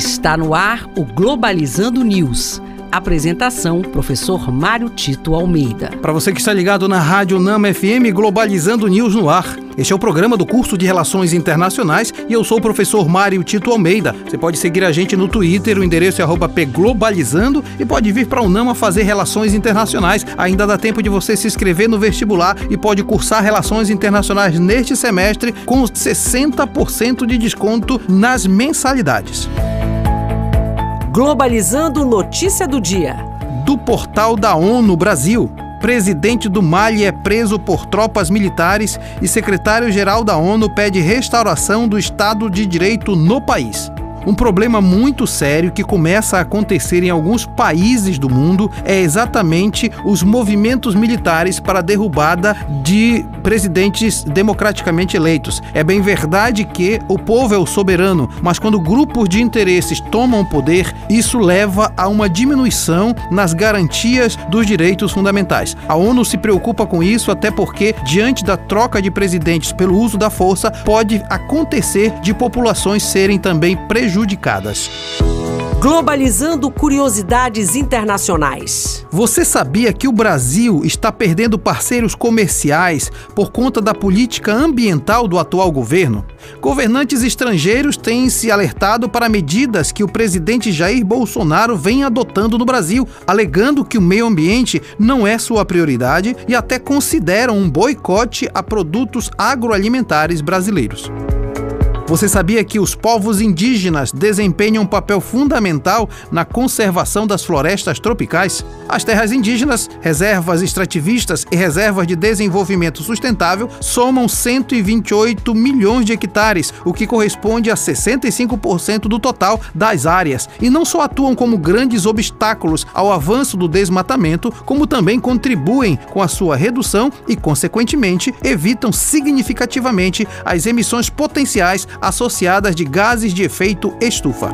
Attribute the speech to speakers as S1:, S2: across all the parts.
S1: Está no ar o Globalizando News. Apresentação: Professor Mário Tito Almeida.
S2: Para você que está ligado na Rádio Nama FM Globalizando News no ar. Este é o programa do curso de Relações Internacionais e eu sou o professor Mário Tito Almeida. Você pode seguir a gente no Twitter, o endereço é pglobalizando e pode vir para a Unama fazer Relações Internacionais. Ainda dá tempo de você se inscrever no vestibular e pode cursar Relações Internacionais neste semestre com 60% de desconto nas mensalidades.
S1: Globalizando notícia do dia.
S2: Do portal da ONU Brasil. Presidente do Mali é preso por tropas militares e secretário-geral da ONU pede restauração do Estado de Direito no país. Um problema muito sério que começa a acontecer em alguns países do mundo é exatamente os movimentos militares para a derrubada de presidentes democraticamente eleitos. É bem verdade que o povo é o soberano, mas quando grupos de interesses tomam poder, isso leva a uma diminuição nas garantias dos direitos fundamentais. A ONU se preocupa com isso até porque, diante da troca de presidentes pelo uso da força, pode acontecer de populações serem também prejudicadas prejudicadas.
S1: Globalizando curiosidades internacionais.
S2: Você sabia que o Brasil está perdendo parceiros comerciais por conta da política ambiental do atual governo? Governantes estrangeiros têm se alertado para medidas que o presidente Jair Bolsonaro vem adotando no Brasil, alegando que o meio ambiente não é sua prioridade e até consideram um boicote a produtos agroalimentares brasileiros. Você sabia que os povos indígenas desempenham um papel fundamental na conservação das florestas tropicais? As terras indígenas, reservas extrativistas e reservas de desenvolvimento sustentável somam 128 milhões de hectares, o que corresponde a 65% do total das áreas, e não só atuam como grandes obstáculos ao avanço do desmatamento, como também contribuem com a sua redução e, consequentemente, evitam significativamente as emissões potenciais associadas de gases de efeito estufa.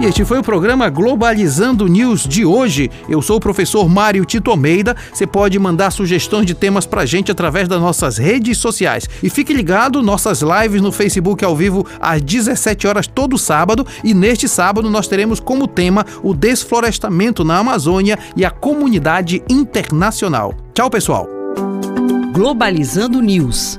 S2: E este foi o programa Globalizando News de hoje. Eu sou o professor Mário Tito Almeida. Você pode mandar sugestões de temas pra gente através das nossas redes sociais. E fique ligado, nossas lives no Facebook ao vivo às 17 horas todo sábado. E neste sábado nós teremos como tema o desflorestamento na Amazônia e a comunidade internacional. Tchau, pessoal.
S1: Globalizando News